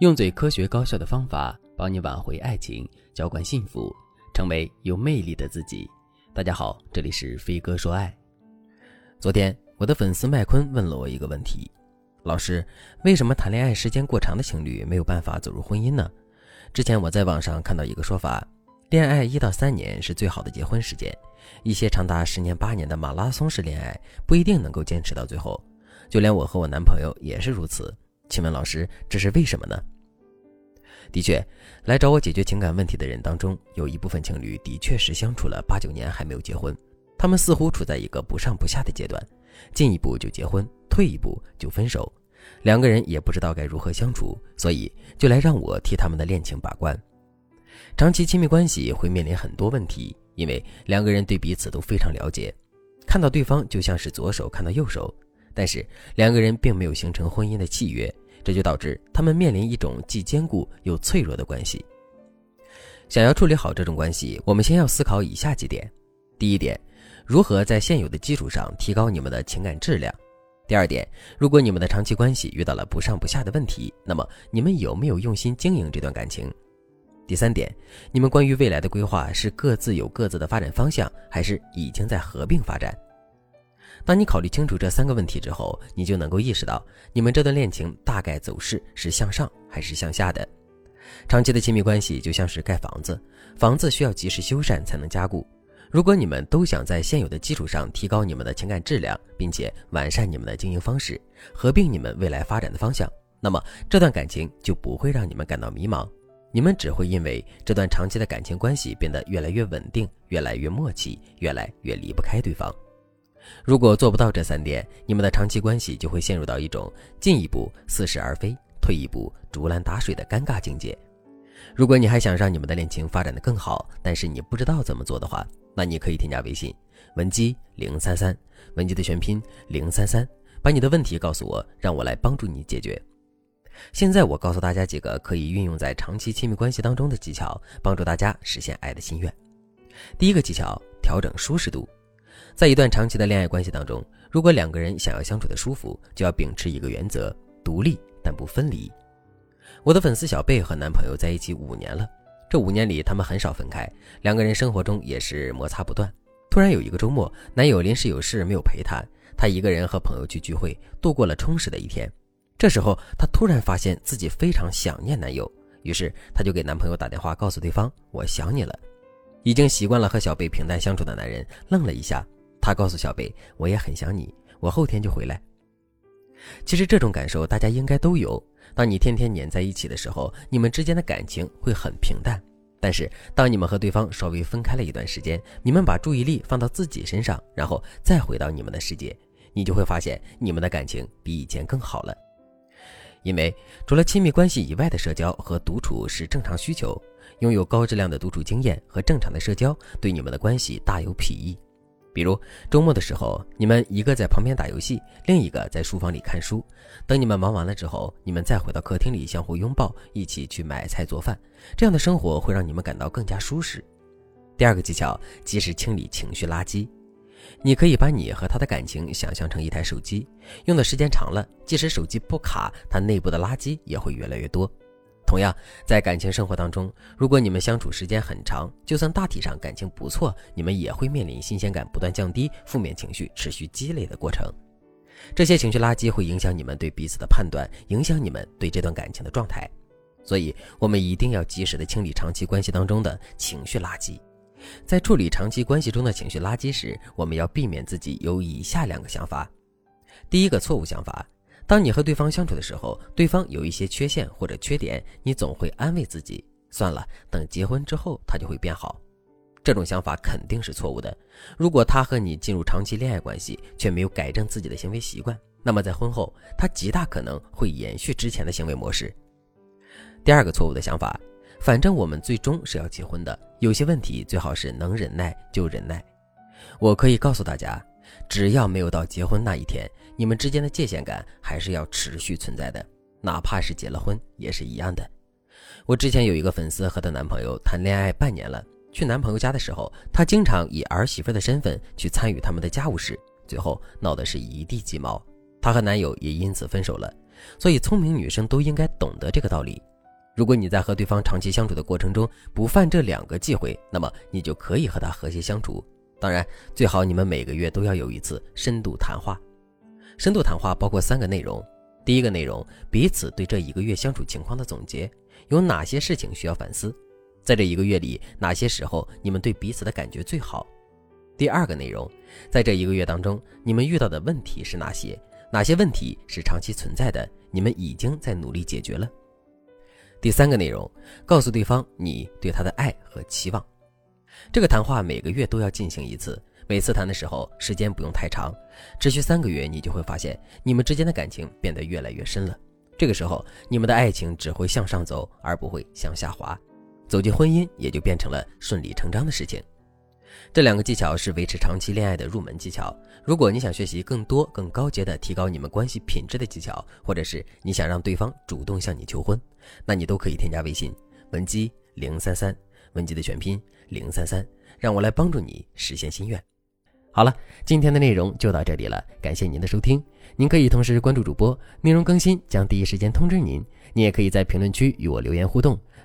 用最科学高效的方法帮你挽回爱情，浇灌幸福，成为有魅力的自己。大家好，这里是飞哥说爱。昨天我的粉丝麦昆问了我一个问题：老师，为什么谈恋爱时间过长的情侣没有办法走入婚姻呢？之前我在网上看到一个说法，恋爱一到三年是最好的结婚时间，一些长达十年八年的马拉松式恋爱不一定能够坚持到最后，就连我和我男朋友也是如此。请问老师，这是为什么呢？的确，来找我解决情感问题的人当中，有一部分情侣的确是相处了八九年还没有结婚，他们似乎处在一个不上不下的阶段，进一步就结婚，退一步就分手，两个人也不知道该如何相处，所以就来让我替他们的恋情把关。长期亲密关系会面临很多问题，因为两个人对彼此都非常了解，看到对方就像是左手看到右手。但是两个人并没有形成婚姻的契约，这就导致他们面临一种既坚固又脆弱的关系。想要处理好这种关系，我们先要思考以下几点：第一点，如何在现有的基础上提高你们的情感质量；第二点，如果你们的长期关系遇到了不上不下的问题，那么你们有没有用心经营这段感情；第三点，你们关于未来的规划是各自有各自的发展方向，还是已经在合并发展？当你考虑清楚这三个问题之后，你就能够意识到你们这段恋情大概走势是向上还是向下的。长期的亲密关系就像是盖房子，房子需要及时修缮才能加固。如果你们都想在现有的基础上提高你们的情感质量，并且完善你们的经营方式，合并你们未来发展的方向，那么这段感情就不会让你们感到迷茫。你们只会因为这段长期的感情关系变得越来越稳定，越来越默契，越来越离不开对方。如果做不到这三点，你们的长期关系就会陷入到一种进一步似是而非、退一步竹篮打水的尴尬境界。如果你还想让你们的恋情发展的更好，但是你不知道怎么做的话，那你可以添加微信文姬零三三，文姬的全拼零三三，把你的问题告诉我，让我来帮助你解决。现在我告诉大家几个可以运用在长期亲密关系当中的技巧，帮助大家实现爱的心愿。第一个技巧，调整舒适度。在一段长期的恋爱关系当中，如果两个人想要相处的舒服，就要秉持一个原则：独立但不分离。我的粉丝小贝和男朋友在一起五年了，这五年里他们很少分开，两个人生活中也是摩擦不断。突然有一个周末，男友临时有事没有陪她，她一个人和朋友去聚会，度过了充实的一天。这时候她突然发现自己非常想念男友，于是她就给男朋友打电话，告诉对方：“我想你了。”已经习惯了和小贝平淡相处的男人愣了一下。他告诉小贝：“我也很想你，我后天就回来。”其实这种感受大家应该都有。当你天天黏在一起的时候，你们之间的感情会很平淡。但是当你们和对方稍微分开了一段时间，你们把注意力放到自己身上，然后再回到你们的世界，你就会发现你们的感情比以前更好了。因为除了亲密关系以外的社交和独处是正常需求，拥有高质量的独处经验和正常的社交对你们的关系大有裨益。比如周末的时候，你们一个在旁边打游戏，另一个在书房里看书。等你们忙完了之后，你们再回到客厅里相互拥抱，一起去买菜做饭。这样的生活会让你们感到更加舒适。第二个技巧，及时清理情绪垃圾。你可以把你和他的感情想象成一台手机，用的时间长了，即使手机不卡，它内部的垃圾也会越来越多。同样，在感情生活当中，如果你们相处时间很长，就算大体上感情不错，你们也会面临新鲜感不断降低、负面情绪持续积累的过程。这些情绪垃圾会影响你们对彼此的判断，影响你们对这段感情的状态。所以，我们一定要及时的清理长期关系当中的情绪垃圾。在处理长期关系中的情绪垃圾时，我们要避免自己有以下两个想法。第一个错误想法。当你和对方相处的时候，对方有一些缺陷或者缺点，你总会安慰自己，算了，等结婚之后他就会变好。这种想法肯定是错误的。如果他和你进入长期恋爱关系，却没有改正自己的行为习惯，那么在婚后他极大可能会延续之前的行为模式。第二个错误的想法，反正我们最终是要结婚的，有些问题最好是能忍耐就忍耐。我可以告诉大家。只要没有到结婚那一天，你们之间的界限感还是要持续存在的，哪怕是结了婚也是一样的。我之前有一个粉丝和她男朋友谈恋爱半年了，去男朋友家的时候，她经常以儿媳妇的身份去参与他们的家务事，最后闹得是一地鸡毛，她和男友也因此分手了。所以聪明女生都应该懂得这个道理：如果你在和对方长期相处的过程中不犯这两个忌讳，那么你就可以和他和谐相处。当然，最好你们每个月都要有一次深度谈话。深度谈话包括三个内容：第一个内容，彼此对这一个月相处情况的总结，有哪些事情需要反思，在这一个月里哪些时候你们对彼此的感觉最好；第二个内容，在这一个月当中你们遇到的问题是哪些，哪些问题是长期存在的，你们已经在努力解决了；第三个内容，告诉对方你对他的爱和期望。这个谈话每个月都要进行一次。每次谈的时候，时间不用太长，持续三个月，你就会发现你们之间的感情变得越来越深了。这个时候，你们的爱情只会向上走，而不会向下滑，走进婚姻也就变成了顺理成章的事情。这两个技巧是维持长期恋爱的入门技巧。如果你想学习更多更高阶的提高你们关系品质的技巧，或者是你想让对方主动向你求婚，那你都可以添加微信文姬零三三，文姬的全拼零三三，让我来帮助你实现心愿。好了，今天的内容就到这里了，感谢您的收听。您可以同时关注主播，内容更新将第一时间通知您。您也可以在评论区与我留言互动，